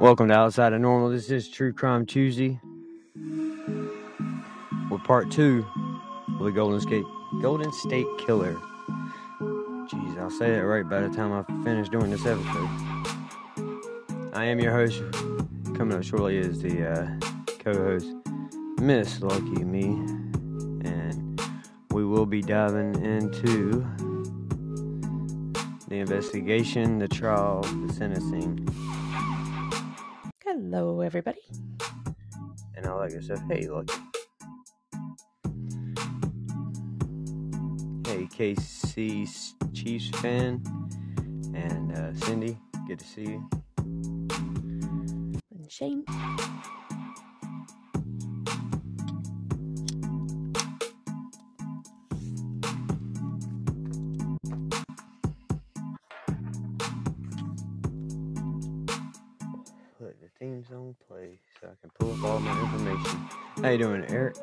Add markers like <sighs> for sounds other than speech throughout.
Welcome to Outside of Normal. This is True Crime Tuesday. We're part two of the Golden State Golden State Killer. Jeez, I'll say that right by the time I finish doing this episode. I am your host. Coming up shortly is the uh, co-host, Miss Lucky Me, and we will be diving into the investigation, the trial, the sentencing, Hello, everybody. and all that good stuff. Hey, look. Hey, KC Chiefs fan, and uh, Cindy. Good to see you. And Shane. Information. How you doing, Eric?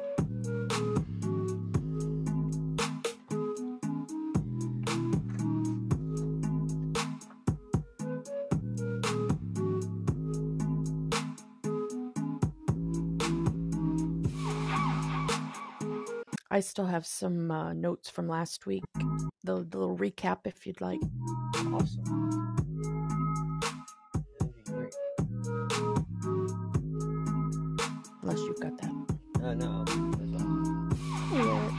I still have some uh, notes from last week. The, the little recap, if you'd like. Awesome. No, that's all.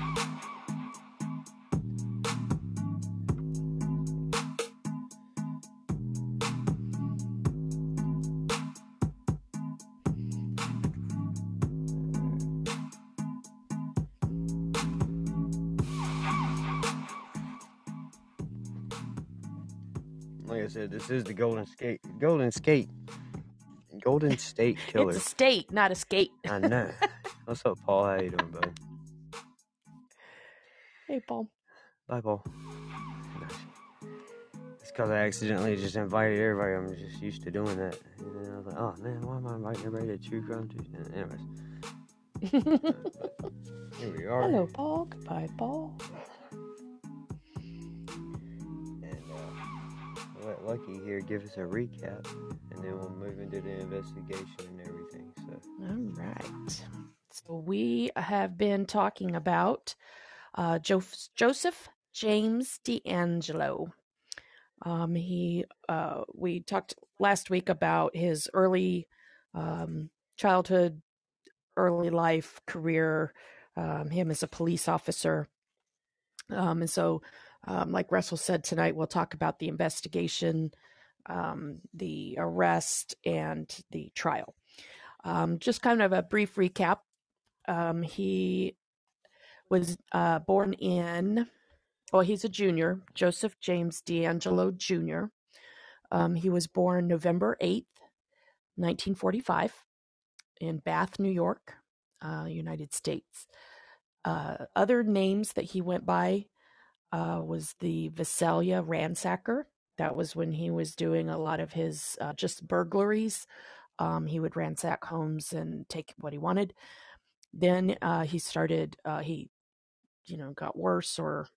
Like I said, this is the Golden Skate, Golden Skate, Golden State Killer. It's a state, not a skate. I know. <laughs> What's up, Paul? How you doing, buddy? Hey, Paul. Bye, Paul. It's because I accidentally just invited everybody. I'm just used to doing that. And then I was like, oh man, why am I inviting everybody to True Crime Tuesday? Anyways, <laughs> here we are. Hello, Paul. Goodbye, Paul. And uh, let Lucky here give us a recap, and then we'll move into the investigation and everything. So, All right. So we have been talking about uh, jo- Joseph James DeAngelo. Um, he, uh, we talked last week about his early um, childhood, early life career, um, him as a police officer. Um, and so, um, like Russell said tonight, we'll talk about the investigation, um, the arrest, and the trial. Just kind of a brief recap. Um, he was uh, born in, well, he's a junior, Joseph James DeAngelo Jr. Um, he was born November 8th, 1945, in Bath, New York, uh, United States. Uh, other names that he went by uh, was the Visalia Ransacker. That was when he was doing a lot of his uh, just burglaries. Um, he would ransack homes and take what he wanted. Then uh, he started. Uh, he, you know, got worse, or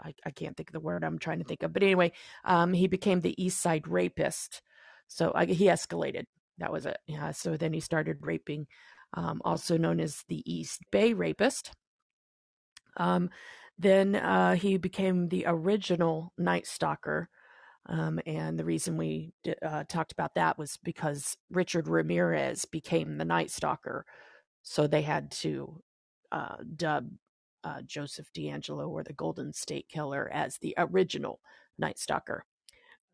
I, I can't think of the word I'm trying to think of. But anyway, um, he became the East Side rapist. So I, he escalated. That was it. Yeah. So then he started raping, um, also known as the East Bay rapist. Um, then uh, he became the original Night Stalker. Um, and the reason we uh, talked about that was because Richard Ramirez became the Night Stalker. So they had to uh, dub uh, Joseph DeAngelo or the Golden State Killer as the original Night Stalker.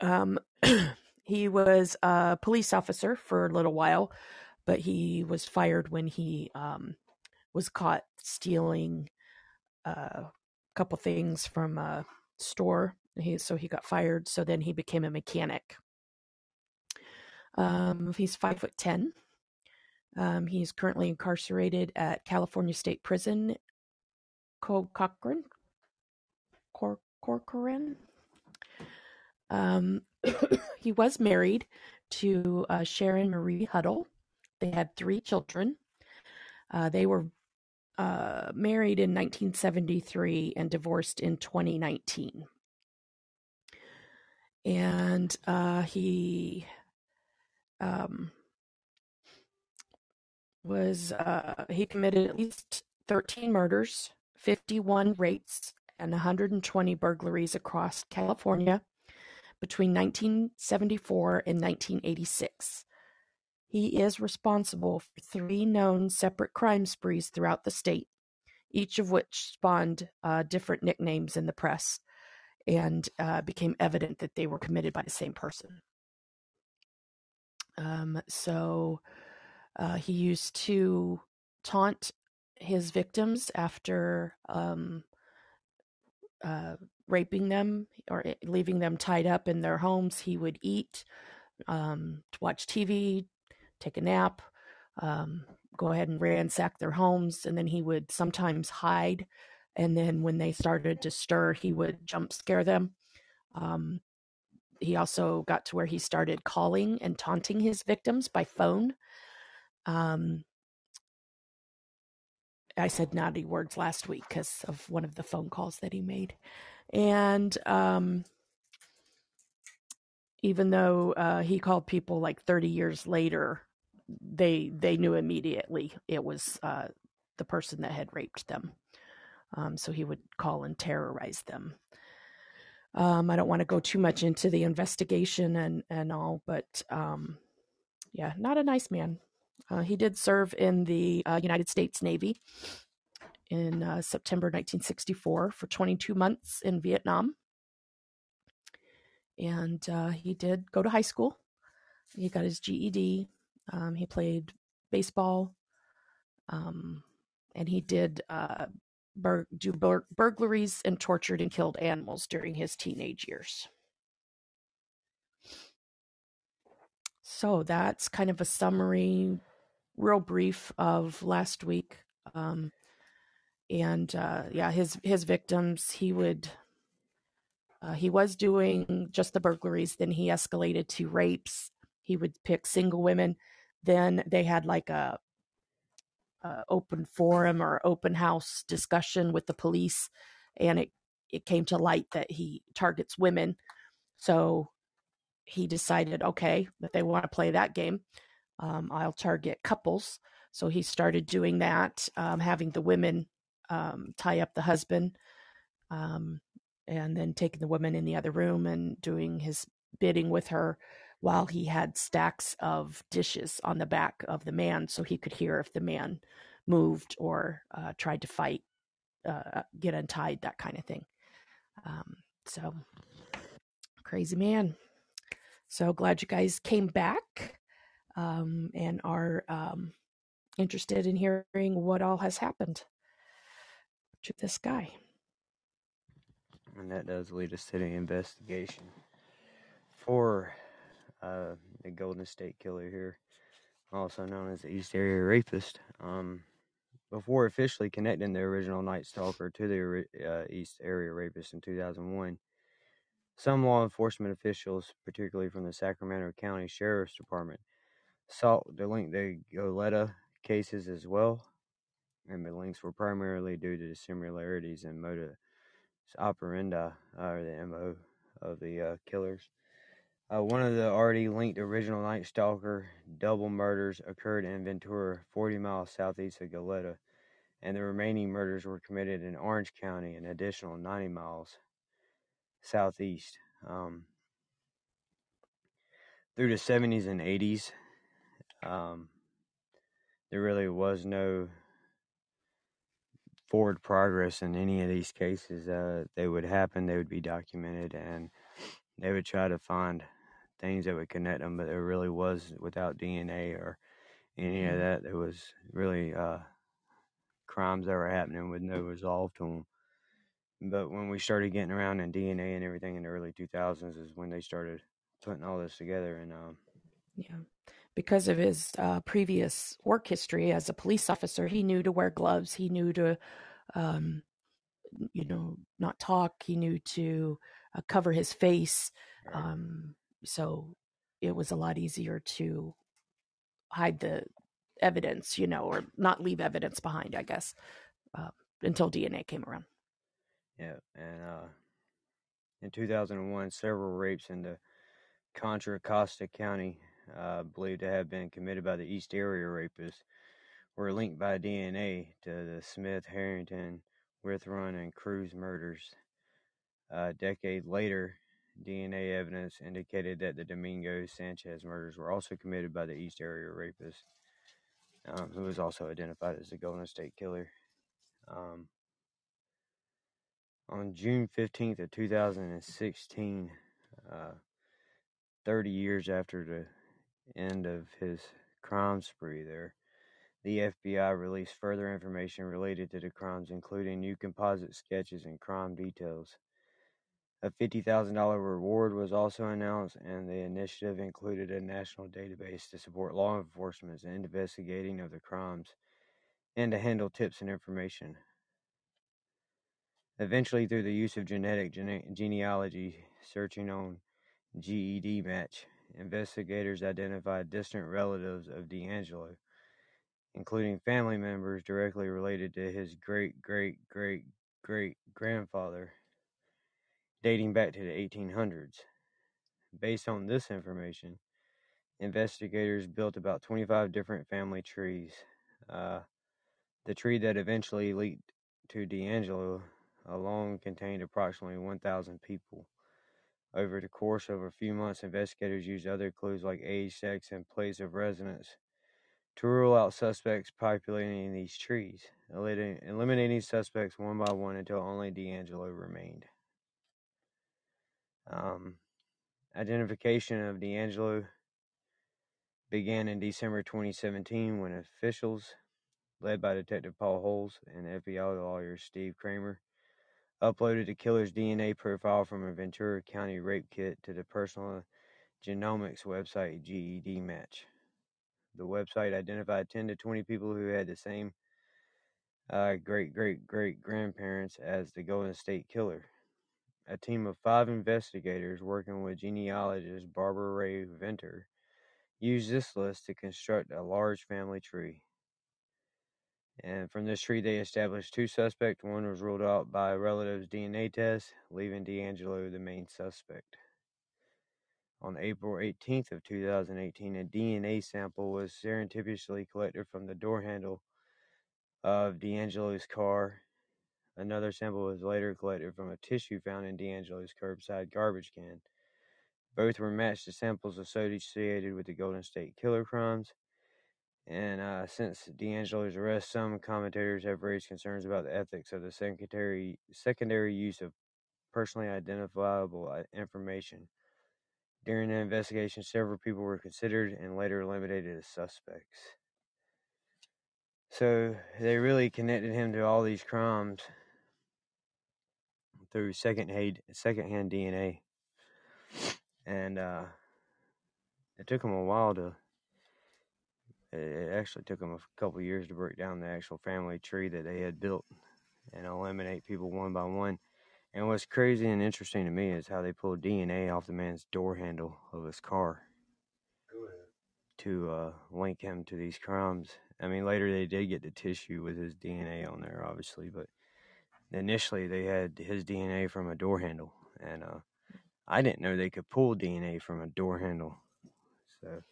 Um, <clears throat> he was a police officer for a little while, but he was fired when he um, was caught stealing a couple things from a store. He so he got fired. So then he became a mechanic. Um, he's five foot ten. Um, he's currently incarcerated at California State Prison, Co- Cochran, Cor- Corcoran. Um, <coughs> he was married to uh, Sharon Marie Huddle. They had three children. Uh, they were uh, married in 1973 and divorced in 2019. and uh, he um, was uh, he committed at least 13 murders, 51 rapes, and 120 burglaries across California between 1974 and 1986. He is responsible for three known separate crime sprees throughout the state, each of which spawned uh, different nicknames in the press and uh, became evident that they were committed by the same person. Um, so uh, he used to taunt his victims after um, uh, raping them or leaving them tied up in their homes. He would eat, um, watch TV, take a nap, um, go ahead and ransack their homes, and then he would sometimes hide. And then when they started to stir, he would jump scare them. Um, he also got to where he started calling and taunting his victims by phone. Um, I said naughty words last week because of one of the phone calls that he made. And um, even though uh, he called people like 30 years later, they they knew immediately it was uh, the person that had raped them. Um, so he would call and terrorize them. Um, I don't want to go too much into the investigation and and all, but um, yeah, not a nice man. Uh, he did serve in the uh, United States Navy in uh, September 1964 for 22 months in Vietnam. And uh, he did go to high school. He got his GED. Um, he played baseball. Um, and he did uh, bur- do bur- burglaries and tortured and killed animals during his teenage years. So that's kind of a summary, real brief of last week. Um, and uh, yeah, his his victims, he would. Uh, he was doing just the burglaries. Then he escalated to rapes. He would pick single women. Then they had like a, a open forum or open house discussion with the police, and it it came to light that he targets women. So he decided, okay, that they want to play that game, um, I'll target couples. So he started doing that, um, having the women um, tie up the husband, um, and then taking the woman in the other room and doing his bidding with her while he had stacks of dishes on the back of the man so he could hear if the man moved or uh, tried to fight, uh, get untied, that kind of thing. Um, so, crazy man. So glad you guys came back um, and are um, interested in hearing what all has happened to this guy. And that does lead us to the investigation for uh, the Golden State Killer here, also known as the East Area Rapist. Um, before officially connecting the original Night Stalker to the uh, East Area Rapist in 2001, some law enforcement officials, particularly from the Sacramento County Sheriff's Department, sought to link the Goleta cases as well and the links were primarily due to the similarities in modus operandi, or the MO, of the uh, killers. Uh, one of the already linked original Night Stalker double murders occurred in Ventura, 40 miles southeast of Goleta, and the remaining murders were committed in Orange County, an additional 90 miles southeast. Um, through the 70s and 80s, um, there really was no forward progress in any of these cases, uh, they would happen, they would be documented, and they would try to find things that would connect them, but there really was without DNA or any of mm-hmm. that. There was really uh, crimes that were happening with no resolve to them. But when we started getting around in DNA and everything in the early 2000s is when they started putting all this together. And um, yeah, because of his uh, previous work history as a police officer, he knew to wear gloves. He knew to, um, you know, not talk. He knew to uh, cover his face. Um, so it was a lot easier to hide the evidence, you know, or not leave evidence behind, I guess, uh, until DNA came around. Yeah, and uh, In 2001, several rapes in the Contra Costa County, uh, believed to have been committed by the East Area rapists, were linked by DNA to the Smith, Harrington, Witthuhn, and Cruz murders. A decade later, DNA evidence indicated that the Domingo Sanchez murders were also committed by the East Area rapist, um, who was also identified as the Golden State Killer. Um, on June 15th of 2016, uh, 30 years after the end of his crime spree there, the FBI released further information related to the crimes, including new composite sketches and crime details. A $50,000 reward was also announced, and the initiative included a national database to support law enforcement in investigating of the crimes and to handle tips and information. Eventually, through the use of genetic gene- genealogy, searching on GEDmatch, investigators identified distant relatives of DeAngelo, including family members directly related to his great great great great grandfather, dating back to the 1800s. Based on this information, investigators built about 25 different family trees. Uh, the tree that eventually leaked to DeAngelo alone contained approximately 1,000 people. Over the course of a few months, investigators used other clues like age, sex, and place of residence to rule out suspects populating these trees, eliminating suspects one by one until only DeAngelo remained. Um, identification of DeAngelo began in December 2017 when officials, led by Detective Paul Holes and FBI lawyer Steve Kramer, uploaded the killer's DNA profile from a Ventura County rape kit to the personal genomics website GEDmatch. The website identified 10 to 20 people who had the same uh, great great great grandparents as the Golden State Killer. A team of five investigators working with genealogist Barbara Rae-Venter used this list to construct a large family tree. And from this tree, they established two suspects. One was ruled out by a relative's DNA test, leaving DeAngelo the main suspect. On April 18th of 2018, a DNA sample was serendipitously collected from the door handle of DeAngelo's car. Another sample was later collected from a tissue found in DeAngelo's curbside garbage can. Both were matched to samples associated with the Golden State Killer crimes. And uh, since DeAngelo's arrest, some commentators have raised concerns about the ethics of the secondary secondary use of personally identifiable uh, information. During the investigation, several people were considered and later eliminated as suspects. So they really connected him to all these crimes through second-hand second-hand DNA, and uh, it took him a while to it actually took them a couple years to break down the actual family tree that they had built and eliminate people one by one. And what's crazy and interesting to me is how they pulled DNA off the man's door handle of his car to uh, link him to these crimes. I mean, later they did get the tissue with his DNA on there, obviously, but initially they had his DNA from a door handle, and uh, I didn't know they could pull DNA from a door handle. So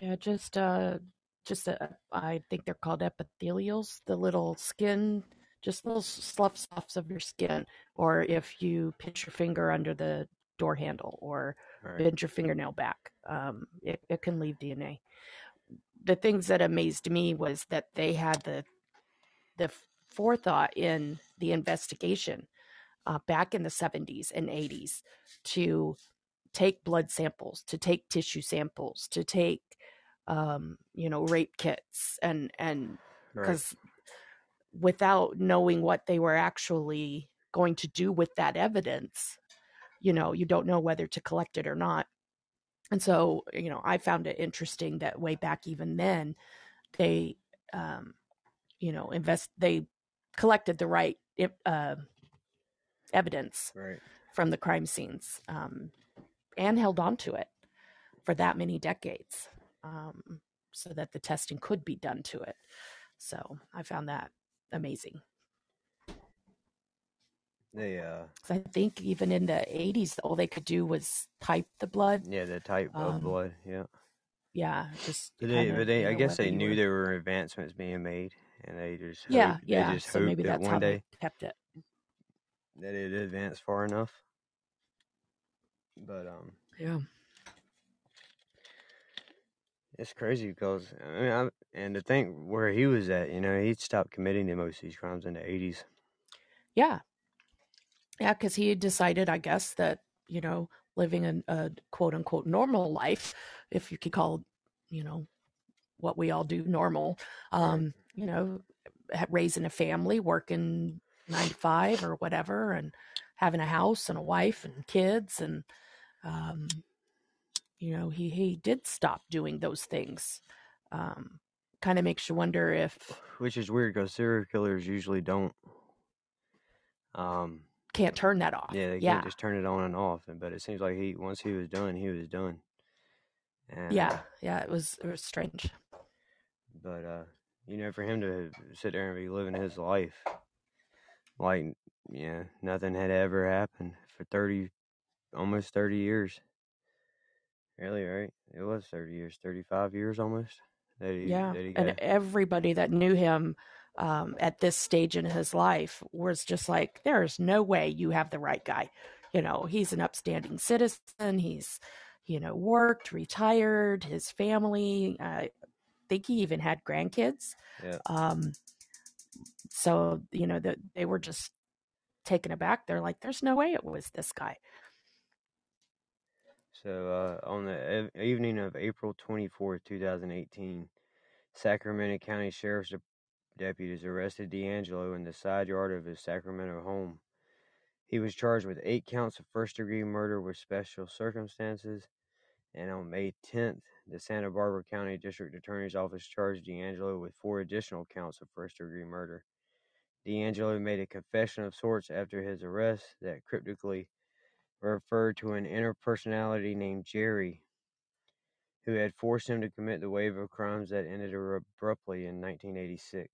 yeah, just uh, just a, I think they're called epithelials, the little skin, just little slough sloughs of your skin. Or if you pinch your finger under the door handle or right. bend your fingernail back, um, it, it can leave DNA. The things that amazed me was that they had the the forethought in the investigation uh, back in the 70s and 80s to take blood samples, to take tissue samples, to take um, you know, rape kits and and because right. without knowing what they were actually going to do with that evidence, you know, you don't know whether to collect it or not. And so, you know, I found it interesting that way back even then, they, um, you know, invest they collected the right uh, evidence right. from the crime scenes um, and held on to it for that many decades um, so that the testing could be done to it. So I found that amazing. Yeah. uh 'Cause I think even in the 80s, all they could do was type the blood. yeah, the type of Um, blood, yeah. yeah, just But they, kind but they, I know, guess they knew were. there were advancements being made, and they just Yeah, hoped, they yeah. just So hoped maybe that that's one how day they kept it. that it advanced far enough. But um, Yeah. It's crazy because I mean, I, and to think where he was at, you know, he'd stopped committing most of these crimes in the eighties. Yeah. Yeah, because he had decided, I guess, that, you know, living a, a quote unquote normal life, if you could call, you know, what we all do normal, um, you know, raising a family, working nine to five or whatever, and having a house and a wife and kids. And, um, you know, he, he did stop doing those things. Um, kind of makes you wonder if Which is weird because serial killers usually don't. Um, can't turn that off. yeah, they can't Yeah. just turn it on and off. and- But it seems like he once he was done, he was done. And Yeah. Yeah. It was, it was strange. but uh, you know, for him to sit there and be living his life like yeah, nothing had ever happened for thirty, almost thirty years. Really, right? It was thirty years, thirty-five years almost. That he, Yeah, that he and everybody that knew him um, at this stage in his life was just like, "There's no way you have the right guy." You know, he's an upstanding citizen. He's, you know, worked, retired, his family. I think he even had grandkids. Yeah. Um, so you know that they were just taken aback. They're like, "There's no way it was this guy." So uh, on the ev- evening of April twenty-fourth, two thousand eighteen, Sacramento County Sheriff's Dep- deputies arrested DeAngelo in the side yard of his Sacramento home. He was charged with eight counts of first-degree murder with special circumstances, and on May 10th, the Santa Barbara County District Attorney's Office charged DeAngelo with four additional counts of first-degree murder. DeAngelo made a confession of sorts after his arrest that cryptically referred to an inner personality named Jerry, who had forced him to commit the wave of crimes that ended abruptly in 1986.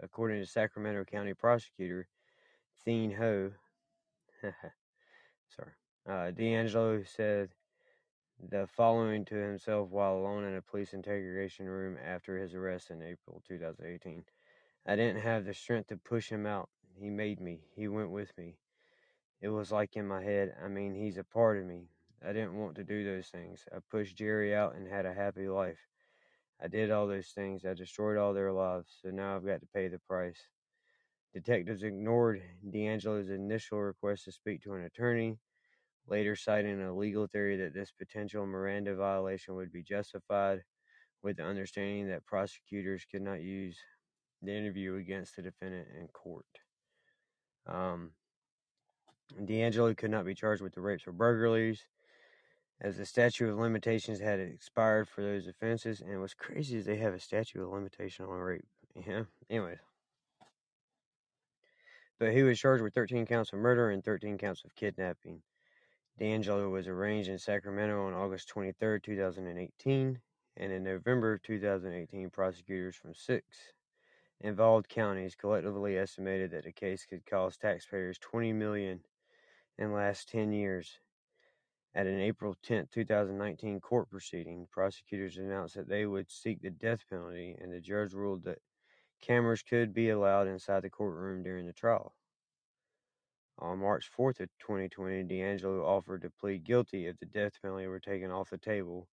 According to Sacramento County Prosecutor Thien Ho, <laughs> sorry, uh, DeAngelo said the following to himself while alone in a police interrogation room after his arrest in April 2018. I didn't have the strength to push him out. He made me. He went with me. It was like in my head. I mean, he's a part of me. I didn't want to do those things. I pushed Jerry out and had a happy life. I did all those things. I destroyed all their lives. So now I've got to pay the price. Detectives ignored DeAngelo's initial request to speak to an attorney, later citing a legal theory that this potential Miranda violation would be justified, with the understanding that prosecutors could not use the interview against the defendant in court. Um, DeAngelo could not be charged with the rapes or burglaries, as the statute of limitations had expired for those offenses. And what's crazy is they have a statute of limitation on rape. Yeah. Anyways. But he was charged with 13 counts of murder and 13 counts of kidnapping. DeAngelo was arraigned in Sacramento on August 23, 2018, and in November 2018, prosecutors from six involved counties collectively estimated that the case could cost taxpayers 20 million the last 10 years. At an April 10, 2019 court proceeding, prosecutors announced that they would seek the death penalty, and the judge ruled that cameras could be allowed inside the courtroom during the trial. On March 4th of 2020, DeAngelo offered to plead guilty if the death penalty were taken off the table,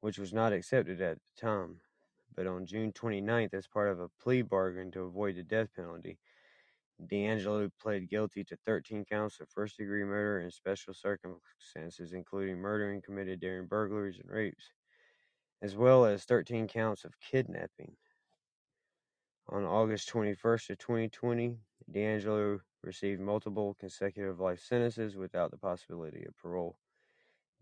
which was not accepted at the time. But on June 29th, as part of a plea bargain to avoid the death penalty, DeAngelo pled guilty to 13 counts of first degree murder in special circumstances, including murdering committed during burglaries and rapes, as well as 13 counts of kidnapping. On August 21st of 2020, DeAngelo received multiple consecutive life sentences without the possibility of parole.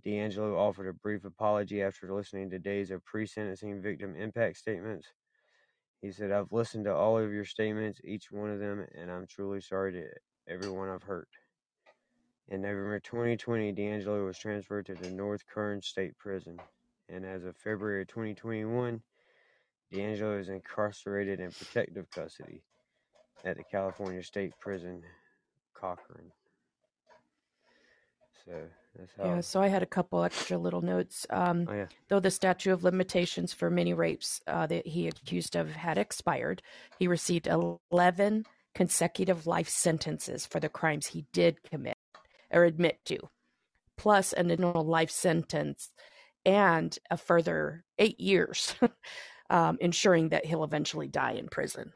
DeAngelo offered a brief apology after listening to days of pre sentencing victim impact statements. He said, I've listened to all of your statements, each one of them, and I'm truly sorry to everyone I've hurt. In November 2020, DeAngelo was transferred to the North Kern State Prison, and as of February 2021, DeAngelo is incarcerated in protective custody at the California State Prison Cochran. So how. Yeah, so I had a couple extra little notes. Um, Oh yeah. though the statute of limitations for many rapes uh, that he accused of had expired, he received 11 consecutive life sentences for the crimes he did commit or admit to, plus an additional life sentence and a further eight years, <laughs> um, ensuring that he'll eventually die in prison.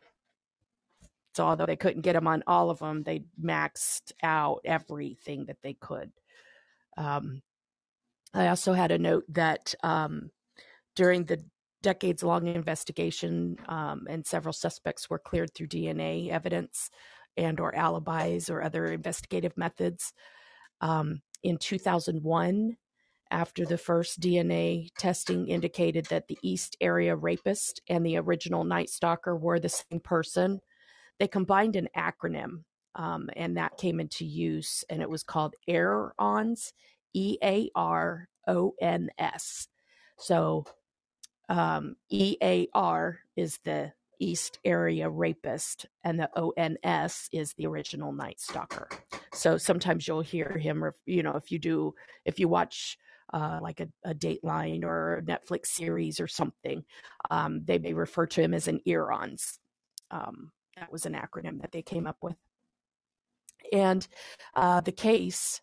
So, although they couldn't get him on all of them, they maxed out everything that they could. Um, I also had a note that um, during the decades long investigation um, and several suspects were cleared through DNA evidence and or alibis or other investigative methods. Um, in 2001, after the first DNA testing indicated that the East Area rapist and the original Night Stalker were the same person, they combined an acronym um, and that came into use and it was called EAR-ONS, E A R O N S. So um, EAR is the East Area Rapist, and the ONS is the original Night Stalker. So sometimes you'll hear him, you know, if you do, if you watch uh, like a, a Dateline or a Netflix series or something, um, they may refer to him as an EAR-ONS. Um, that was an acronym that they came up with. And uh, the case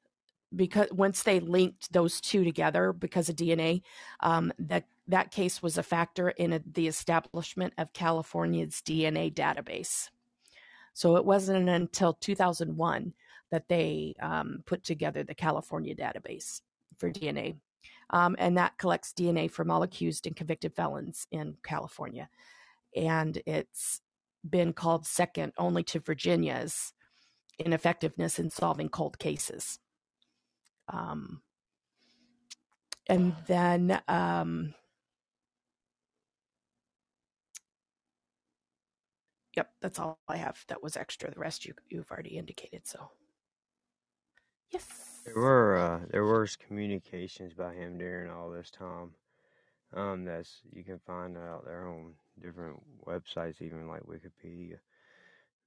because once they linked those two together because of DNA, um, that that case was a factor in a, the establishment of California's DNA database. So it wasn't until 2001 that they um, put together the California database for DNA, um, and that collects DNA from all accused and convicted felons in California, and it's been called second only to Virginia's ineffectiveness in solving cold cases. Um, and then um, yep, that's all I have. That was extra. The rest you you've already indicated. So yes, There were uh, there was communications by him during all this time. Um, that's you can find out there on different websites, even like Wikipedia.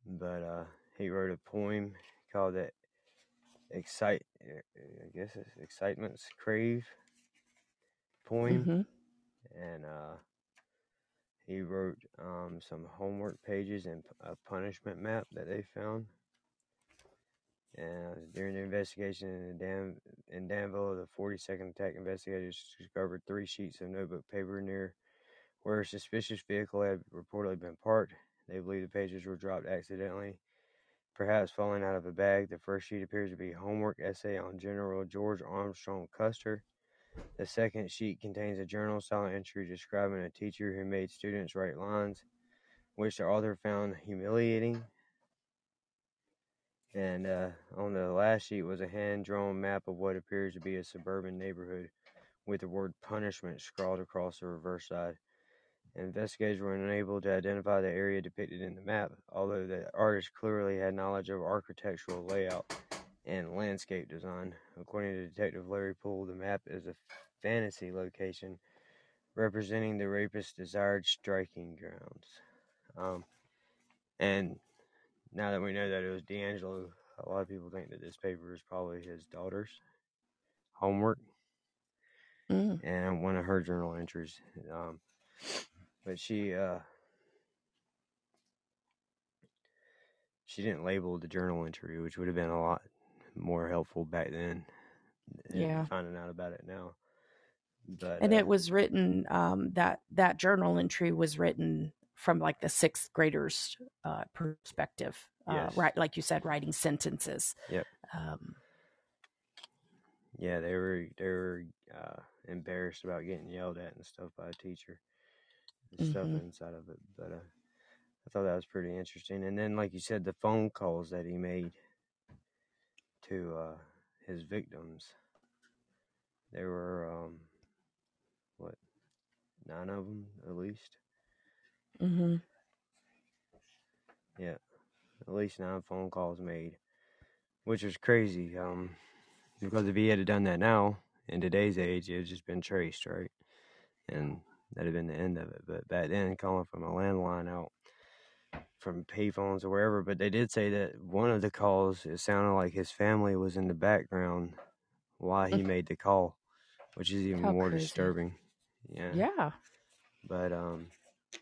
But uh, he wrote a poem called "It Excite." I guess it's "Excitement's Crave" poem, hmm and uh, he wrote um, some homework pages and a punishment map that they found. And during the investigation in, Dan- in Danville, the 42nd attack investigators discovered three sheets of notebook paper near where a suspicious vehicle had reportedly been parked. They believe the pages were dropped accidentally, perhaps falling out of a bag. The first sheet appears to be a homework essay on General George Armstrong Custer. The second sheet contains a journal style entry describing a teacher who made students write lines, which the author found humiliating. And uh, on the last sheet was a hand drawn map of what appears to be a suburban neighborhood with the word punishment scrawled across the reverse side. Investigators were unable to identify the area depicted in the map, although the artist clearly had knowledge of architectural layout and landscape design. According to Detective Larry Pool, the map is a fantasy location representing the rapist's desired striking grounds. Um, and now that we know that it was DeAngelo, a lot of people think that this paper is probably his daughter's homework mm and one of her journal entries. Um, but she uh, she didn't label the journal entry, which would have been a lot more helpful back then. yeah. finding out about it now. But And uh, it was written um, that that journal entry was written from like the sixth graders' uh, perspective, uh, yes, right? Like you said, writing sentences. yep, Um, yeah, they were they were uh, embarrassed about getting yelled at and stuff by a teacher and stuff inside of it. But uh, I thought that was pretty interesting. And then, like you said, the phone calls that he made to uh, his victims, there were um, what nine of them at least. Mm-hmm. Yeah, at least nine phone calls made, which was crazy. Um, because if he had done that now in today's age, it'd just been traced, right? And that'd have been the end of it. But back then, calling from a landline out from payphones or wherever, but they did say that one of the calls it sounded like his family was in the background while he made the call, which is even How more crazy. disturbing. Yeah. Yeah. But um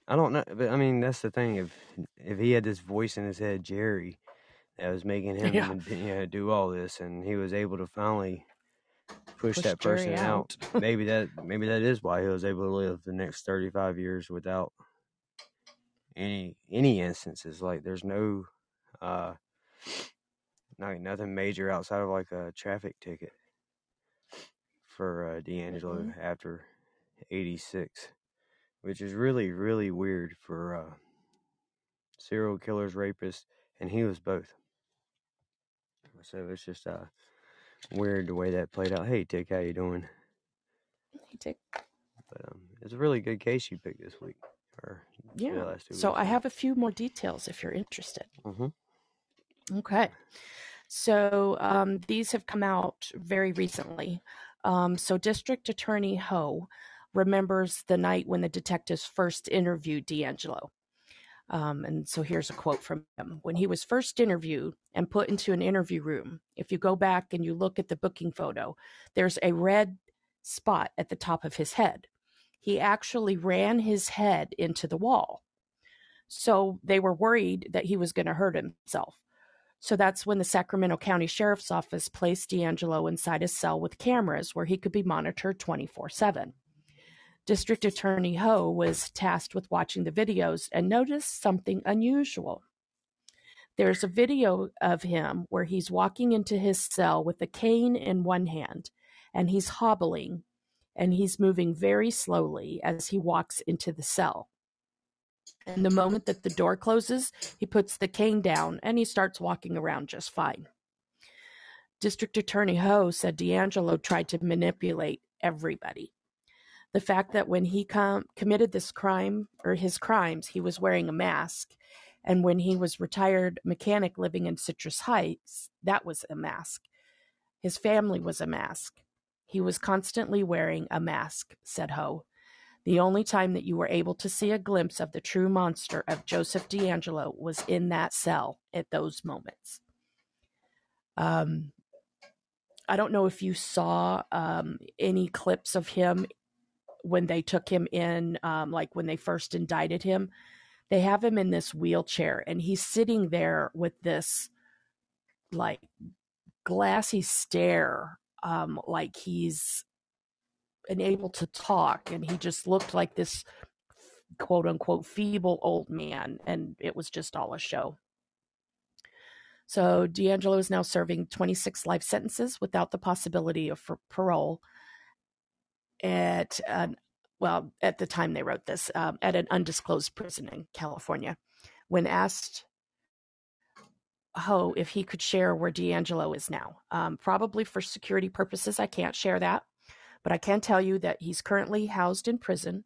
I don't know but I mean that's the thing if if he had this voice in his head, Jerry, that was making him <laughs> Yeah. you know, do all this and he was able to finally push, that person out. out. <laughs> maybe that maybe that is why he was able to live the next 35 years without any any instances like there's no uh not nothing major outside of like a traffic ticket for uh, DeAngelo Mhm. after 86 which is really really weird for uh serial killers rapists and he was both so it's just uh weird the way that played out hey Tick how you doing Hey, did- but um it's a really good case you picked this week or Yeah. So I have a few more details if you're interested. Mm-hmm. Okay. So um, these have come out very recently. Um, so District Attorney Ho remembers the night when the detectives first interviewed DeAngelo. Um, and so here's a quote from him. When he was first interviewed and put into an interview room, if you go back and you look at the booking photo, there's a red spot at the top of his head. He actually ran his head into the wall. So they were worried that he was going to hurt himself. So that's when the Sacramento County Sheriff's Office placed DeAngelo inside a cell with cameras where he could be monitored 24 7. District Attorney Ho was tasked with watching the videos and noticed something unusual. There's a video of him where he's walking into his cell with a cane in one hand and he's hobbling and he's moving very slowly as he walks into the cell. And the moment that the door closes, he puts the cane down and he starts walking around just fine. District Attorney Ho said DeAngelo tried to manipulate everybody. The fact that when he com- committed this crime or his crimes, he was wearing a mask, and when he was retired mechanic living in Citrus Heights, that was a mask. His family was a mask. He was constantly wearing a mask, said Ho. The only time that you were able to see a glimpse of the true monster of Joseph DeAngelo was in that cell at those moments. Um, I don't know if you saw um, any clips of him when they took him in, um, like when they first indicted him. They have him in this wheelchair and he's sitting there with this like glassy stare, um, like he's unable to talk and he just looked like this quote unquote feeble old man and it was just all a show so d'angelo is now serving 26 life sentences without the possibility of parole at an, well at the time they wrote this um, at an undisclosed prison in california when asked ho if he could share where d'angelo is now um, probably for security purposes i can't share that but I can tell you that he's currently housed in prison,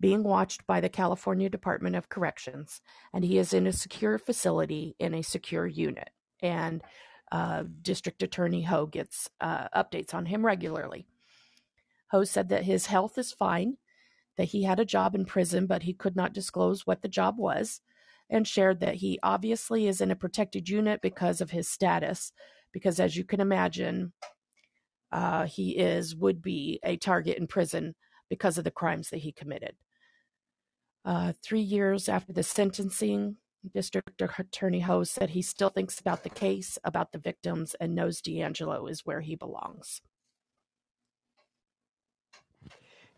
being watched by the California Department of Corrections, and he is in a secure facility in a secure unit. And uh, District Attorney Ho gets uh, updates on him regularly. Ho said that his health is fine, that he had a job in prison, but he could not disclose what the job was, and shared that he obviously is in a protected unit because of his status. Because as you can imagine, uh, he is would be a target in prison because of the crimes that he committed. Uh, three years after the sentencing, District Attorney Ho said he still thinks about the case, about the victims, and knows DeAngelo is where he belongs.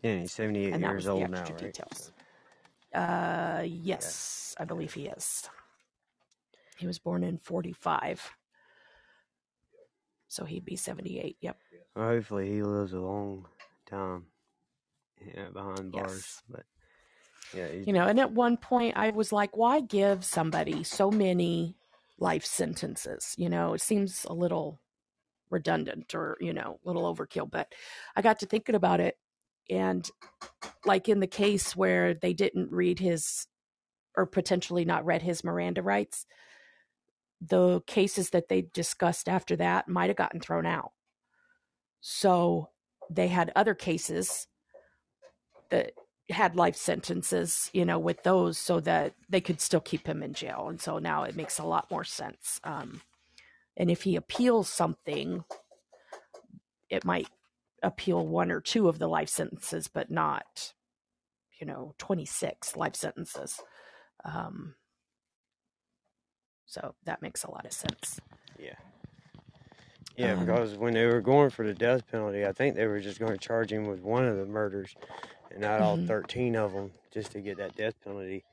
Yeah, he's 78 And years old now, right? details. Uh, yes, I believe he is. He was born in 45. So he'd be 78. Yep. Well, hopefully he lives a long time yeah, behind bars. Yes. But yeah, You know, and at one point I was like, why give somebody so many life sentences? You know, it seems a little redundant or, you know, a little overkill. But I got to thinking about it. And like in the case where they didn't read his or potentially not read his Miranda rights, the cases that they discussed after that might have gotten thrown out. So they had other cases that had life sentences, you know, with those so that they could still keep him in jail. And so now it makes a lot more sense. Um, and if he appeals something, it might appeal one or two of the life sentences, but not, you know, 26 life sentences. Um, so that makes a lot of sense. Yeah. Yeah, Um, because when they were going for the death penalty, I think they were just going to charge him with one of the murders and not all Mhm. 13 of them just to get that death penalty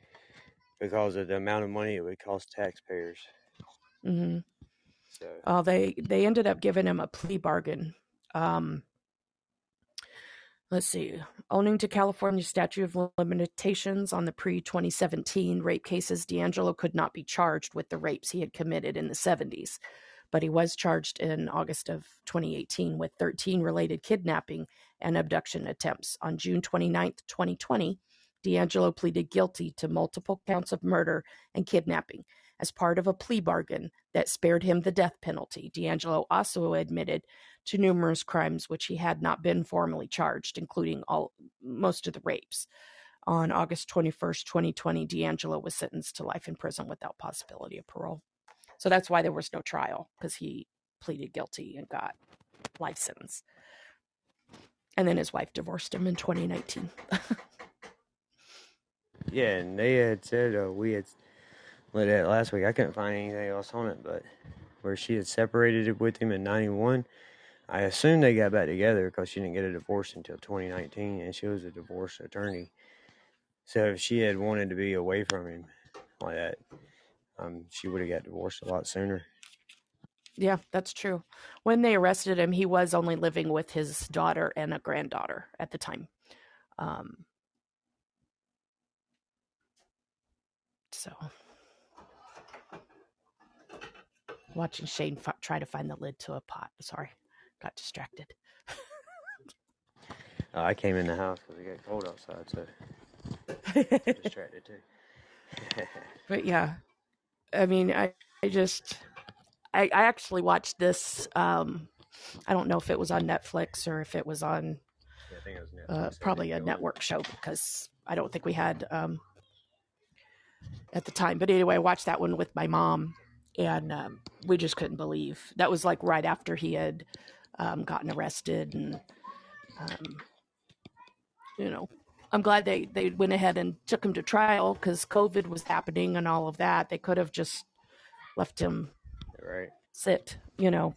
because of the amount of money it would cost taxpayers. hmm So, Uh, they they ended up giving him a plea bargain. Um, let's see, owning to California statute of limitations on the pre 2017 rape cases, DeAngelo could not be charged with the rapes he had committed in the 70s, but he was charged in August of 2018 with 13 related kidnapping and abduction attempts. On June 29, 2020, DeAngelo pleaded guilty to multiple counts of murder and kidnapping as part of a plea bargain that spared him the death penalty. DeAngelo also admitted to numerous crimes which he had not been formally charged, including all most of the rapes. On August 21st, 2020, DeAngelo was sentenced to life in prison without possibility of parole. So that's why there was no trial because he pleaded guilty and got life sentence. And then his wife divorced him in 2019. <laughs> yeah, and they had said uh, we had let that last week. I couldn't find anything else on it, but where she had separated it with him in 91. I assume they got back together because she didn't get a divorce until 2019, and she was a divorce attorney. So if she had wanted to be away from him like that, um, she would have got divorced a lot sooner. Yeah, that's true. When they arrested him, he was only living with his daughter and a granddaughter at the time. Um, so, watching Shane f- try to find the lid to a pot. Sorry, got distracted. Uh, <laughs> I came in the house because it got cold outside, so <laughs> distracted too. <laughs> but yeah, I mean, I, I just, I, I actually watched this. Um, I don't know if it was on Netflix or if it was on Yeah, I think it was Netflix. uh, probably a didn't go in. network show because I don't think we had um, at the time. But anyway, I watched that one with my mom, and um, we just couldn't believe that was like right after he had um, gotten arrested, and um, you know, I'm glad they they went ahead and took him to trial because COVID was happening and all of that. They could have just left him Right. sit, you know.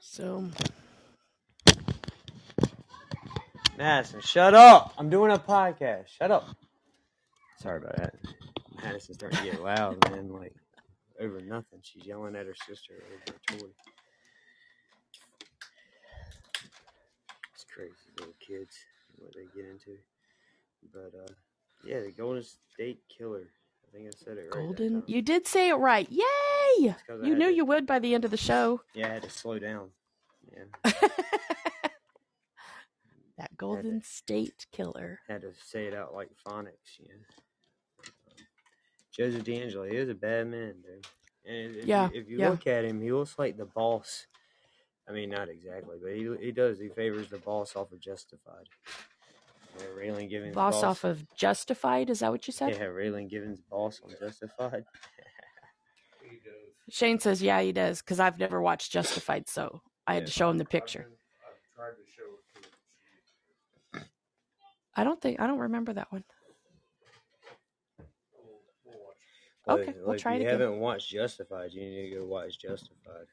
So Madison, shut up! I'm doing a podcast. Shut up. Sorry about that. Madison's starting to get loud, <laughs> man. Like over nothing. She's yelling at her sister over a toy. It's crazy little kids what they get into. But uh, yeah, the Golden State Killer. I think I said it right. Golden, you did say it right. Yay! You knew to- you would by the end of the show. Yeah, I had to slow down. Yeah, <laughs> that Golden State Killer. had to say it out like phonics. You know. Joseph DeAngelo, he was a bad man, dude. And if Yeah, you, if you yeah. look at him, he looks like the boss. I mean, not exactly, but he he does. He favors the boss off of Justified. Yeah, Raylan Givens' Boss off of Justified, is that what you said? Yeah, Raylan Givens' boss on Justified. <laughs> Shane says, yeah, he does, because I've never watched Justified, so I had Yeah. to show him the picture. I don't think, I don't remember that one. Okay, we'll like, try if it you again. haven't watched Justified, you need to go watch Justified.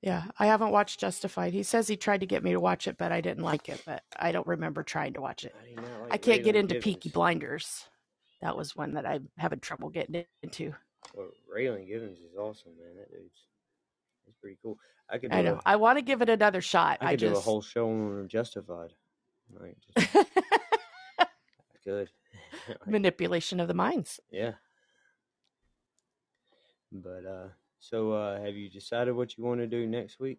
Yeah, I haven't watched Justified. He says he tried to get me to watch it, but I didn't like it, but I don't remember trying to watch it. Do like I can't get into Peaky Blinders. That was one that I'm having trouble getting into. Well, Raylan Givens is awesome, man. That dude's he's pretty cool. I could I know. A, I want to give it another shot. I I, could do a whole show on Justified. Like, just, <laughs> I could. <laughs> Like, manipulation of the minds. yeah. But uh, so uh, have you decided what you want to do next week?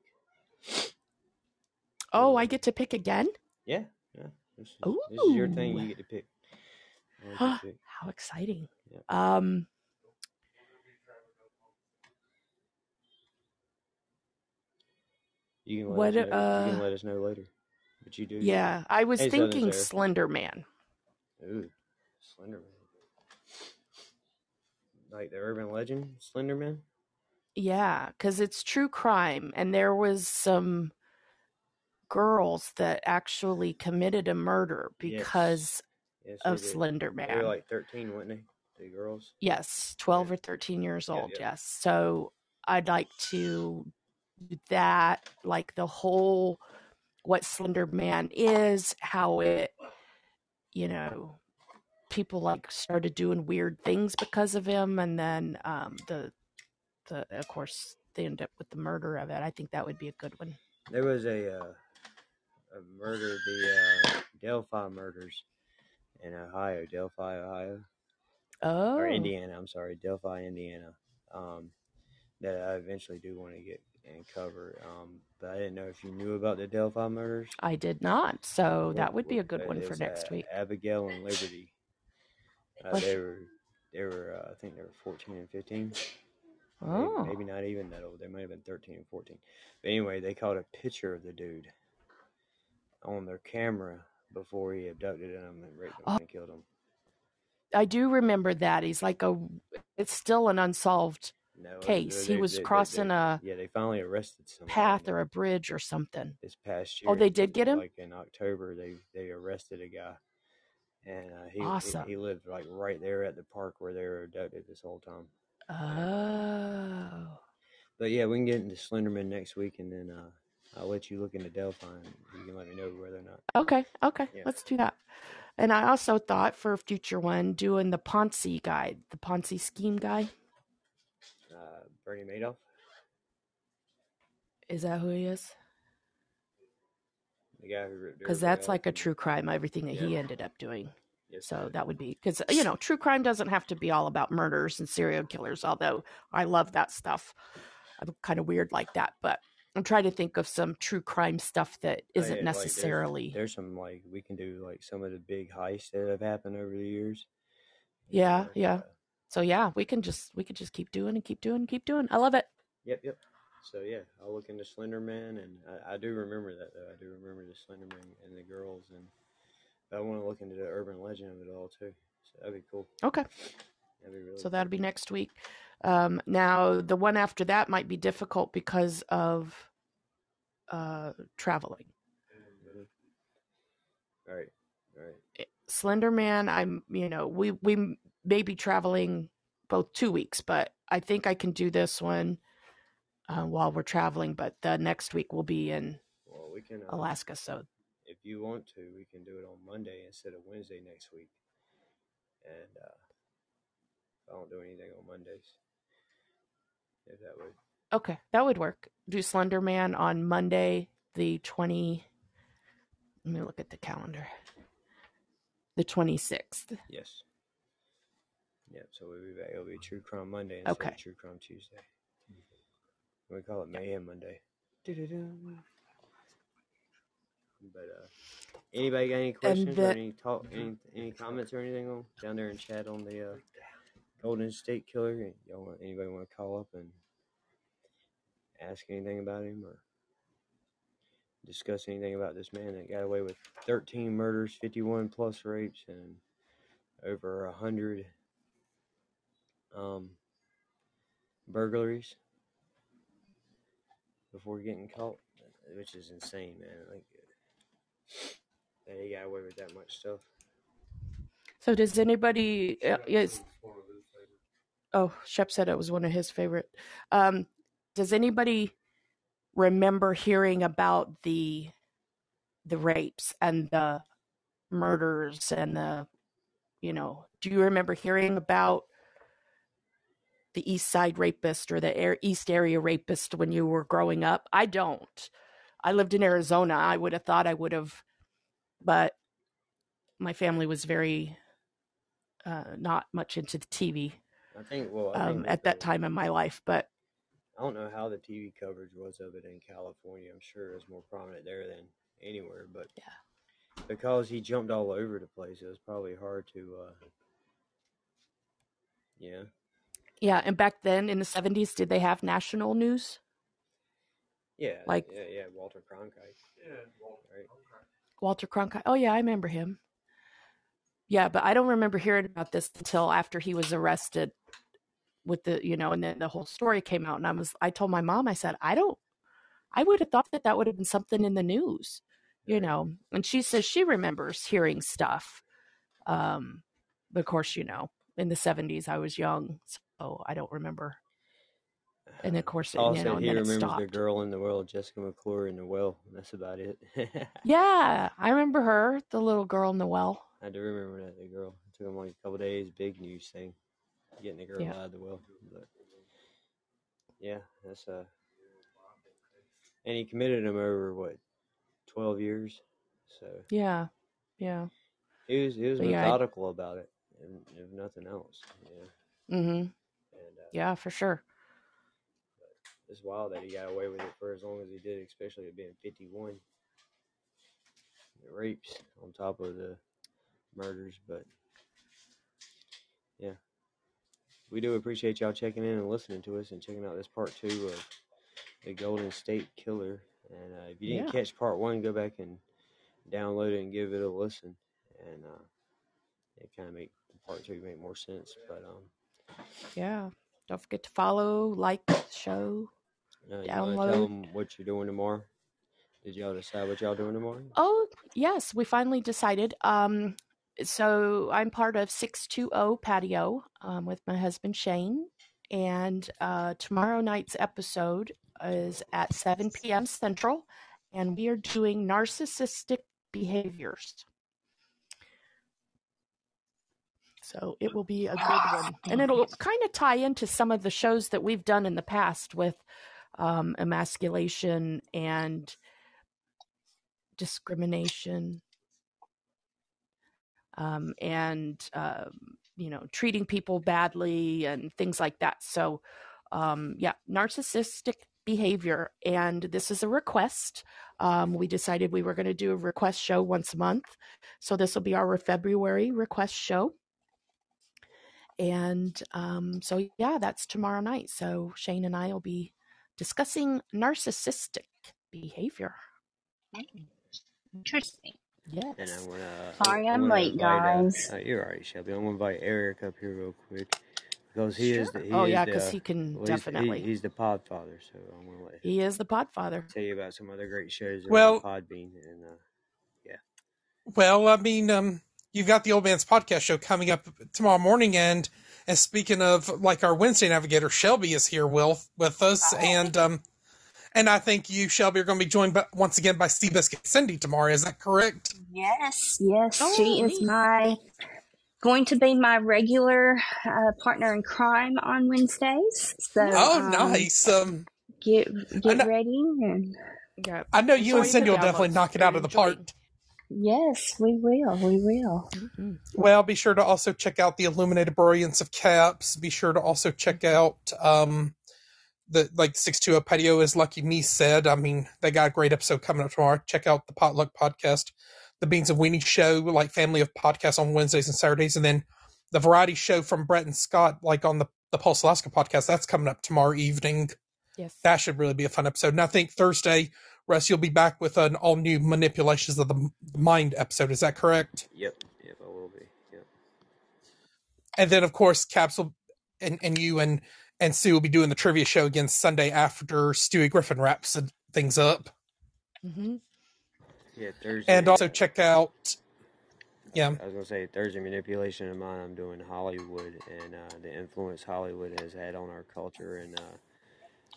Oh, I get to pick again? Yeah, yeah. This is, this is your thing. You get to pick. Get to pick. How exciting. Yeah. Um You can let What, us know. you uh, can let us know later. what you do. Yeah, I was Hey, thinking. Slender Man. Ooh, Slenderman. Like the urban legend, Slenderman. Yeah, because it's true crime, and there was some girls that actually committed a murder because Yes, of they did. Slender They Man. were like thirteen, weren't they? The girls. Yes, 12 or 13 years Yeah, old. yeah. Yes. So I'd like to do that, like the whole what Slender Man is, how it, you know, people like started doing weird things because of him, and then um, the, the, of course, they end up with the murder of it. I think that would be a good one. There was a uh, a murder, the uh, Delphi murders in Ohio, Delphi, Ohio, Oh, or Indiana. I'm sorry, Delphi, Indiana. Um, that I eventually do want to get and cover. Um, but I didn't know if you knew about the Delphi murders. I did not. So that would be a good uh, one for next uh, week. Abigail and Liberty. Uh, they were, they were. Uh, I think they were 14 and 15. Maybe- Oh, Maybe, not even that old. They might have been 13 and 14. But anyway, they caught a picture of the dude on their camera before he abducted him and raped him Oh. and killed him. I do remember that. He's like a, it's still an unsolved No, case. they- He was they- they- crossing they- a Yeah, they finally arrested some path or a bridge or something. this past year. Oh, they did get him? Like in October, they they arrested a guy, and uh, he, he- Awesome. he lived like right there at the park where they were abducted this whole time. Oh, But yeah, we can get into Slenderman next week, and then uh, I'll let you look into Delphi, and you can let me know whether or not. okay, okay. Yeah. Let's do that. And I also thought for a future one, doing the Ponzi guide, the Ponzi scheme guy. Uh, Bernie Madoff. Is that who he is? The guy who ripped Because that's like a true crime, everything that he ended up doing. <sighs> Yes, So that would be because you know <sniffs> true crime doesn't have to be all about murders and serial killers. Although I love that stuff, I'm kind of weird like that. But I'm trying to think of some true crime stuff that Oh, yeah, isn't like, there's- necessarily. There's some like we can do like some of the big heists that have happened over the years. Yeah, yeah. uh, So yeah, we can just we could just keep doing and keep doing and keep doing. I love it. Yep, yep. So yeah, I'll look into Slender Man, and I, I do remember that though. I do remember the Slender Man and the girls, and I want to look into the urban legend of it all too. So that'd be cool. Okay, That'd be really. so that'll be next week. Um, now the one after that might be difficult because of uh, traveling. All right, all right. Slender Man, I'm you know we we may be traveling both two weeks, but I think I can do this one uh, while we're traveling. But the next week we'll be in Well, we can. Uh, Alaska, so if you want to, we can do it on Monday instead of Wednesday next week. And uh, I don't do anything on Mondays. If that would. okay, that would work. Do Slender Man on Monday, the twenty. Let me look at the calendar. The twenty sixth. Yes. Yep. So we'll be back. It'll be True Crime Monday instead Okay. of True Crime Tuesday. We call it Mayhem Monday. Do-do-do. But uh, anybody got any questions or any talk, any any comments or anything on down there in chat on the uh, Golden State Killer? Y'all want anybody want to call up and ask anything about him or discuss anything about this man that got away with 13 murders, 51 plus rapes, and over a hundred um, burglaries before getting caught, which is insane, man. Like that he got away with that much stuff. So does anybody? Uh, yes. Oh, Shep said it was one of his favorite. Um, does anybody remember hearing about the the rapes and the murders and the you know? Do you remember hearing about the East Side rapist or the air, East Area rapist when you were growing up? I don't. I lived in Arizona. I would have thought I would have, but my family was very uh, not much into the TV I think. Well, I um, at that time in my life. But I don't know how the TV coverage was of it in California. I'm sure it was more prominent there than anywhere, but Yeah. because he jumped all over the place, it was probably hard to. uh Yeah. Yeah, and back then in the seventies, did they have national news? Yeah. Like- yeah, yeah, Walter Cronkite. Yeah, well, Right. Walter Cronkite. Oh yeah, I remember him. Yeah, but I don't remember hearing about this until after he was arrested with the, you know, and then the whole story came out and I was I told my mom I said, "I don't I would have thought that that would have been something in the news." You know, and she says she remembers hearing stuff. Um but of course, you know, in the 70s I was young, so I don't remember. And of <sighs> course, Paul you know, he remembers the girl in the well, Jessica McClure in the well. That's about it. <laughs> Yeah, I remember her, the little girl in the well. I do remember that the girl. It took him like a couple days. Big news thing, getting the girl Yeah. out of the well. But yeah, that's uh. And he committed him over what, twelve years. So Yeah, yeah. he was he was But yeah, I- methodical about it, and if nothing else. Yeah, Mm-hmm. And uh, Yeah, for sure. it's wild that he got away with it for as long as he did, especially at being fifty one. The rapes on top of the murders, but yeah, we do appreciate y'all checking in and listening to us and checking out this part two of the Golden State Killer. And uh, if you didn't Yeah. catch part one, go back and download it and give it a listen, and uh, it kind of make part two make more sense. But um, Yeah. Don't forget to follow, like the show. uh, you want tell Download. them what you're doing tomorrow? Did y'all decide what y'all doing tomorrow? Oh, yes, we finally decided. Um, so I'm part of 620 Patio um, with my husband Shane. And uh, tomorrow night's episode is at 7 p.m. Central. And we are doing narcissistic behaviors. So it will be a good one. <sighs> And it'll kind of tie into some of the shows that we've done in the past with um, emasculation and discrimination. Um, and um, you know treating people badly and things like that. So um, yeah narcissistic behavior. And this is a request. Um, we decided we were going to do a request show once a month. So this will be our february request show and um, so yeah that's tomorrow night so shane and i will be discussing narcissistic behavior Interesting. yes And I'm gonna. Sorry I'm I'm late, invite, uh, guys. Uh, you're alright, Shelby. I'm gonna invite Eric up here real quick because he is the. He oh is yeah because he can well, he's, he- definitely he's the pod father, so I'm gonna let him he is the podfather tell you about some other great shows Well- Podbean. And uh, Well, I mean, um, you've got the Old Man's Podcast show coming up tomorrow morning, and and speaking of like our Wednesday navigator, Shelby is here, Will, with us, and um, and I think you, Shelby, are going to be joined by, once again by Steve Biscuit Cindy tomorrow. Is that correct? Yes, yes, Oh, she is my going to be my regular uh, partner in crime on Wednesdays. So Oh, um, nice. Um, Get I get know, ready and yeah I know you and Cindy will definitely knock it out of the enjoy. park. Yes, we will. We will. Mhm. Well, be sure to also check out the Illuminated Brilliance of Caps. Be sure to also check out um the like six two zero patio as Lucky Me said. I mean, they got a great episode coming up tomorrow. Check out the Potluck podcast, the Beans and Weenie show, like family of podcasts on Wednesdays and Saturdays, and then the variety show from Brett and Scott, like on the the Pulse Alaska podcast. That's coming up tomorrow evening. yes That should really be a fun episode. And I think Thursday, Russ, you'll be back with an all new manipulations of the mind episode. Is that correct? yep, yep, I will be. Yep. and then of course Capsule and, and you and and Sue will be doing the trivia show again Sunday after Stewie Griffin wraps things up. hmm Yeah, Thursday. And also check out yeah. I was gonna say Thursday manipulation of mine. I'm doing Hollywood and uh, the influence Hollywood has had on our culture and uh,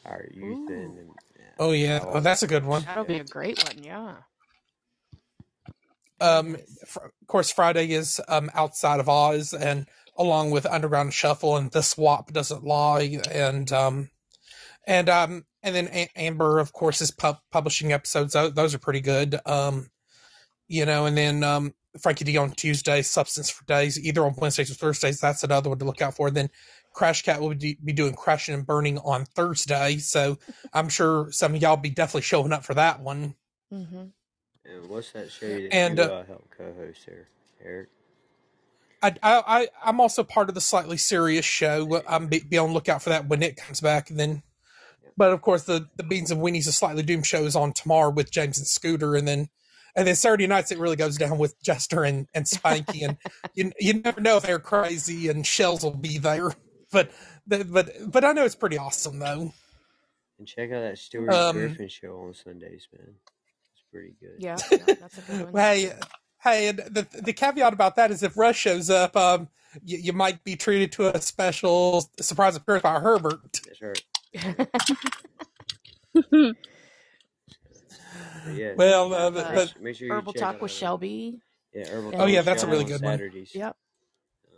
our youth and, and Oh yeah. Oh that's a good one. that'll be a great one yeah Um fr- of course Friday is um outside of Oz and along with Underground Shuffle and The Swap Doesn't Lie and um and um and then A- Amber of course is pub- publishing episodes. Those, those are pretty good. Um you know, and then um Frankie D on Tuesday, Substance for Days, either on Wednesdays or Thursdays. That's another one to look out for. Then Crash Cat will be, be doing Crashing and Burning on Thursday. So I'm sure some of y'all be definitely showing up for that one. Mm-hmm. And what's that show that And, you uh, uh, help co-host here, Eric? I, I, I, I'm also part of the Slightly Serious show. I'm be, be on lookout for that when it comes back. And then, but of course, the, the Beans and Weenies, a Slightly Doomed show is on tomorrow with James and Scooter. And then and then Saturday nights it really goes down with Jester and, and Spanky, and <laughs> you you never know if they're crazy and Shells will be there, but but but I know it's pretty awesome though. And check out that Stuart Um, Griffin show on Sundays, man. It's pretty good. Yeah, yeah, that's a good one. <laughs> Hey, hey, and the the caveat about that is if Rush shows up, um, you, you might be treated to a special surprise appearance by Herbert. That's right. But <laughs> yeah. Well, uh, but, make, make sure you Herbal check Talk out, with Shelby. Yeah, Herbal Oh, yeah, that's a really on good one. Yep.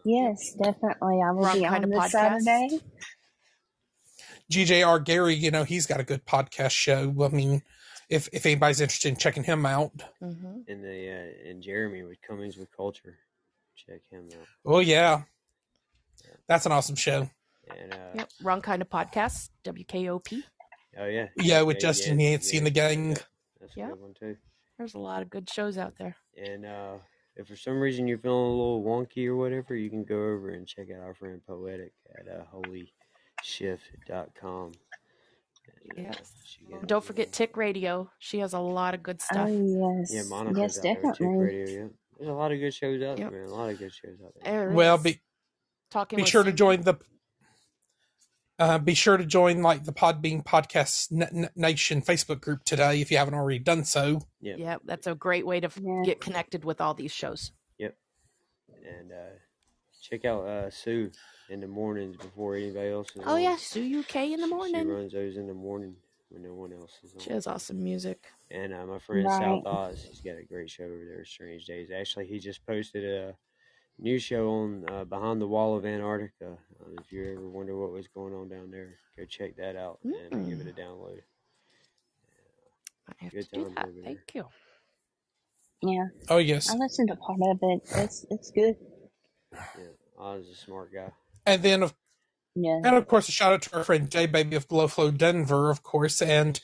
Yes, definitely. I will Wrong be on of this podcast. Saturday. GJR Gary, you know, he's got a good podcast show. I mean, if if anybody's interested in checking him out, hmm And the uh, and Jeremy with Cummings with Culture. Check him out. oh yeah, that's an awesome show. And uh, Yep. Wrong kind of podcast. WKOP. oh yeah, Yeah, with Justin yeah, Yancey and the gang. yeah, That's a Yep. good one too. There's a lot of good shows out there. And uh, if for some reason you're feeling a little wonky or whatever, you can go over and check out our friend Poetic at uh, holyshift.com. And, uh, Yes. she Don't forget uh, Tick Radio. She has a lot of good stuff. Oh yes, Yeah, Monica's yes, out there with definitely. Radio. Yeah, there's a lot of good shows out Yep. there, man. A lot of good shows out there. There Well, be talking. be with sure to join the. Uh, be sure to join like the Podbean Podcast N- N- Nation Facebook group today if you haven't already done so. Yeah. Yeah, that's a great way to f- Yeah. get connected with all these shows. Yep, and uh, check out uh, Sue in the mornings before anybody else is Oh on. yeah, Sue UK in the She- She runs those in the morning when no one else is on. She has awesome music. And uh, my friend Right. South Oz, he's got a great show over there, Strange Days. Actually, he just posted a new show on uh, Behind the Wall of Antarctica. Uh, if you ever wonder what was going on down there, go check that out and uh, give it a download. I have Good to do that. Thank you. Yeah, Oh yes, I listened to part of it. It's it's good. Yeah, Oz is a smart guy. and then of Yeah. And of course, a shout out to our friend Jay Baby of Glowflow Denver, of course, and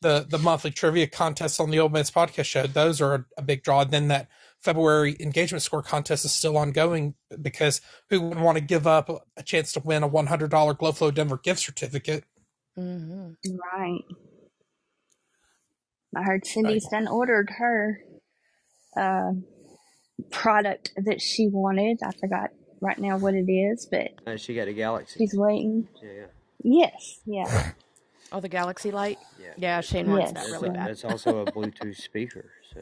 the the monthly trivia contest on the Old Man's Podcast Show. Those are a, a big draw. And then that February engagement score contest is still ongoing because who would want to give up a chance to win a one hundred dollar Glowflow Denver gift certificate? hmm Right. I heard Cindy's done ordered her uh, product that she wanted. I forgot right now what it is, but Uh, she got a Galaxy. she's waiting. Yeah, yeah. Yes, yeah. Oh, the Galaxy Light. yeah. Yeah, Shane wants Yes. that That's, really bad. that's also a Bluetooth speaker. So,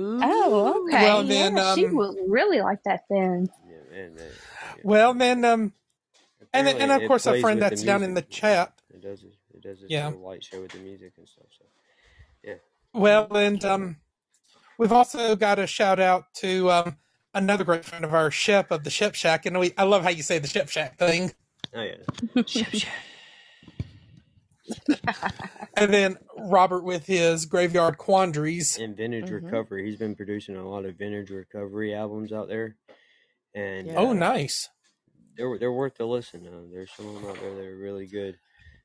Ooh. Oh, okay. Well, then, yeah, she would really like that then. yeah, and, yeah. Well, then, um, and then, and of course, our plays friend that's down in the chat. It does. It, it does Yeah. light show with the music and stuff. So, yeah. Well, and um, we've also got a shout out to um, another great friend of ours, Shep of the Shep Shack, and we I love how you say the Shep Shack thing. Oh yeah. <laughs> <laughs> And then Robert with his Graveyard Quandaries. And vintage Mhm. recovery. He's been producing a lot of vintage recovery albums out there, and Yeah. Oh, uh, nice. they're they're worth the listen. Uh, there's some of them out there that are really good.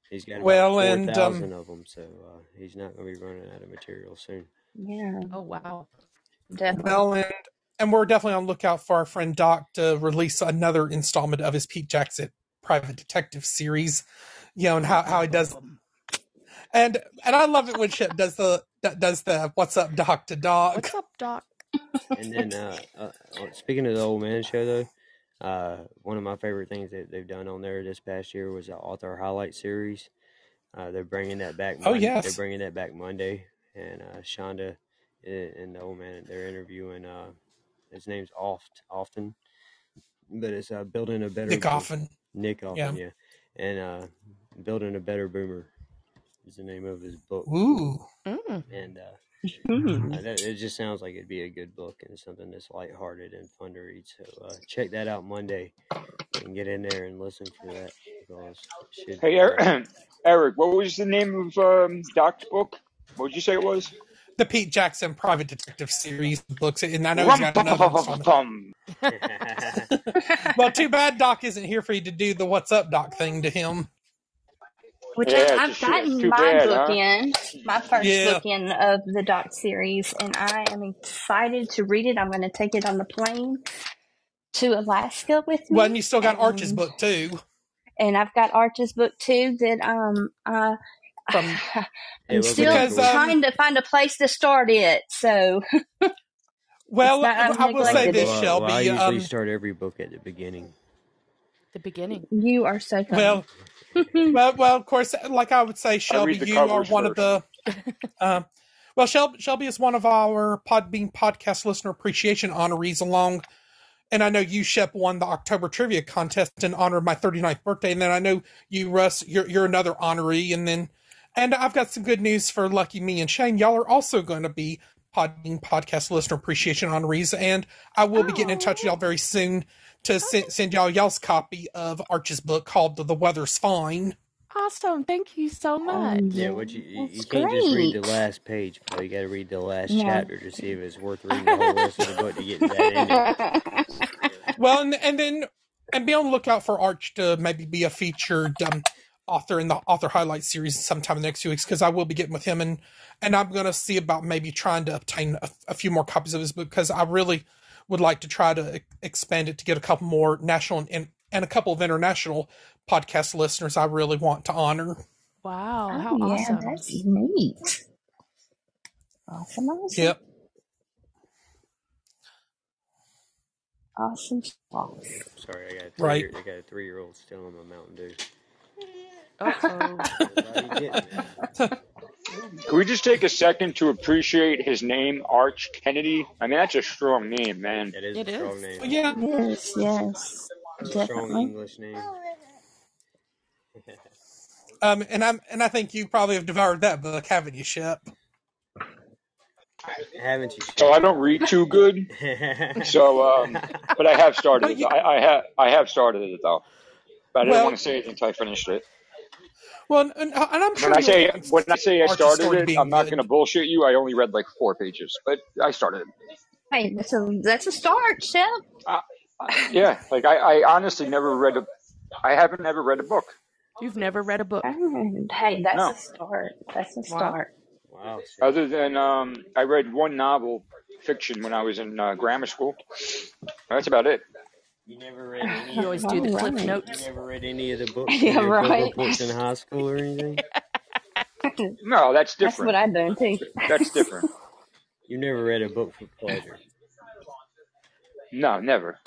He's got about Well, four and, um, thousand of them, so uh, he's not going to be running out of material soon. Yeah, Oh wow. definitely. Well, and and we're definitely on lookout for our friend Doc to release another installment of his Pete Jackson Private Detective series. You know, and how, how he does. And and I love it when Shep does the does the "What's up, Doc?" to Doc. What's up, Doc? And then, uh, uh, uh, speaking of the old man show, though, uh, one of my favorite things that they've done on there this past year was the author highlight series. Uh, they're bringing that back. Oh, Mon- yes. they're bringing that back Monday, and uh, Shonda and and the old man they're interviewing. Uh, his name's Oft often, but it's uh, building a better Nick Bo- Offen. Nick Often, Yeah. yeah, and uh, building a better boomer is the name of his book, Ooh. Mm. and uh, that, it just sounds like it'd be a good book and something that's lighthearted and fun to read. So uh, check that out Monday and get in there and listen for that should Hey, be great. Eric, <clears throat> Eric, what was the name of um, Doc's book? What did you say it was? The Pete Jackson Private Detective series books, and I know he's got another installment. <laughs> Well, too bad Doc isn't here for you to do the "What's up, Doc" thing to him. Which Yeah, I, I've it's a shit. gotten my bad, book huh? in, my first Yeah. book in of the Doc series, and I am excited to read it. I'm going to take it on the plane to Alaska with me. Well, and you still got Arch's book too. and I've got Arch's book too that um I, From, <laughs> I'm still Because, cool. um, trying to find a place to start it. So <laughs> well, not I will say this, well, Shelby. well, I usually um, start every book at the beginning. The beginning. you are so funny. well, <laughs> well, well, of course, like I would say, Shelby, you are covers one of the. Um, well, Shelby, Shelby is one of our Podbean podcast listener appreciation honorees, along, and I know you, Shep, won the October trivia contest in honor of my 39th birthday, and then I know you, Russ, you're you're another honoree, and then, and I've got some good news for Lucky me and Shane. Y'all are also going to be Podbean podcast listener appreciation honorees, and I will be getting in touch with y'all very soon to send, send y'all y'all's copy of Arch's book called "The Weather's Fine." Awesome. Thank you so much. Um, Yeah, what you you, you That's can't just read the last page, Paul. You got to read the last No. chapter to see if it's worth reading the whole rest of the book to get that ending. <laughs> Well, and, and then and be on the lookout for Arch to maybe be a featured um, author in the author highlight series sometime in the next few weeks because I will be getting with him and and I'm going to see about maybe trying to obtain a, a few more copies of his book because I really would like to try to e- expand it to get a couple more national and and a couple of international podcast listeners I really want to honor. Wow. oh, How yeah, awesome. that's neat. Awesome, awesome, Yep. awesome stuff. Sorry, I got a three Right. year, I got a three year old still on my Mountain Dew. Uh-oh. Everybody getting it. Can we just take a second to appreciate his name, Arch Kennedy? I mean, that's a strong name, man. It is It a strong is. name. Yeah. Yes, yes, It's a strong definitely. English name. <laughs> Um, and I'm and I think you probably have devoured that book, haven't you, Shep? Haven't you? So I don't read too good. <laughs> So, um, but I have started Well, it. you- I, I have I have started it though. But I didn't Well- want to say it until I finished it. Well, and, and I'm sure When I say when I say I started it, I'm not going to bullshit you. I only read like four pages, but I started it. Hey, that's a that's a start, Shep. Yeah, like I, I honestly never read a. I haven't ever read a book. You've never read a book. Hey, that's No. a start. That's a start. wow. see, Other than um, I read one novel fiction when I was in uh, grammar school. That's about it. You never read <laughs> any. You always do the All cliff right. You notes. never read any of the books <laughs> Yeah, in right. reports in high school or anything. <laughs> No, that's different. That's different. what I done too. That's different. You never read a book for pleasure. No, never.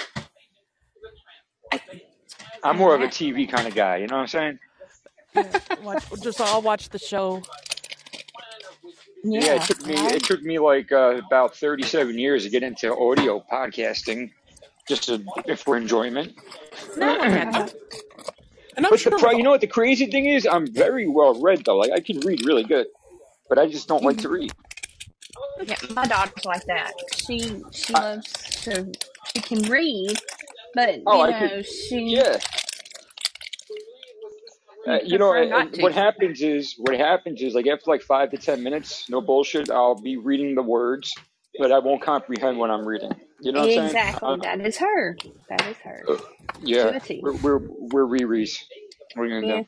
I'm more of a TV kind of guy. You know what I'm saying? Yeah, watch, just all watch the show. Yeah, Yeah, it took me it took me like uh, about 37 years to get into audio podcasting, just to, for enjoyment. No one had to. And I'm But sure the pro- you know what the crazy thing is? I'm very well read though. Like I can read really good, but I just don't like to read. yeah, my daughter's like that. She she I, loves to she can read, but you oh, I know could. she Yeah. Uh, you know, and what happens is, what happens is, like after like five to ten minutes, no bullshit, I'll be reading the words, but I won't comprehend what I'm reading. You know what I'm saying? Exactly. Uh, That is her. That is her. To yeah, a T. we're we're we're Riri's. What are you gonna Yeah, do?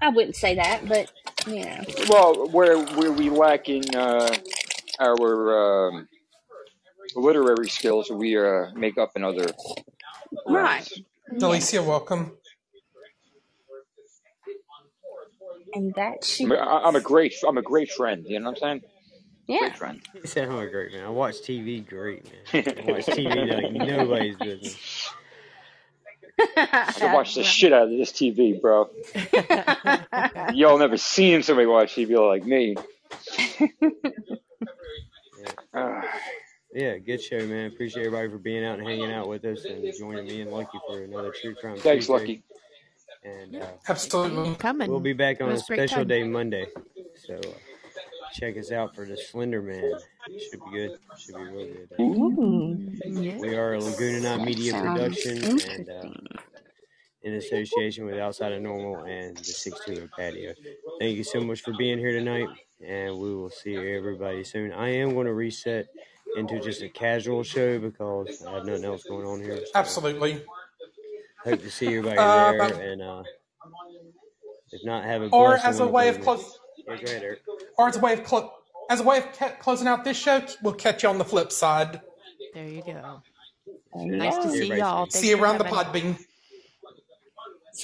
I wouldn't say that, but you know, Well, where where we lack in uh, our um, literary skills, we uh, make up in other right? realms. Delicia, Yes, welcome. and that she I'm a, does. I'm a great I'm a great friend. You know what I'm saying? Yeah. Great friend. He said I'm a great man. I watch TV great, man. <laughs> I watch TV like nobody's business. <laughs> I watch the shit out of this TV, bro. <laughs> Y'all never seen somebody watch TV like me. Yeah. Yeah, good show, man. Appreciate everybody for being out and hanging out with us and joining me and Lucky for another True Crime thanks, Tuesday. Lucky. And uh, Absolutely. Coming. we'll be back on a was a great special day Monday. So uh, check us out for the Slender Man. Should be good. Should be real good. Ooh, Yeah. we are a Laguna Night Media production and uh, in association with Outside of Normal and the 16 Patio. Thank you so much for being here tonight, and we will see everybody soon. I am going to reset into just a casual show because I have nothing else going on here. So Absolutely. hope to see everybody Uh, there, but and uh, if not, have a or as a way of with close, Yeah, go ahead, Eric. or as a way of clo- as a way of ca- closing out this show, we'll catch you on the flip side. There you go. There you Nice to see Everybody y'all. see. Thanks See you around the having. Podbean.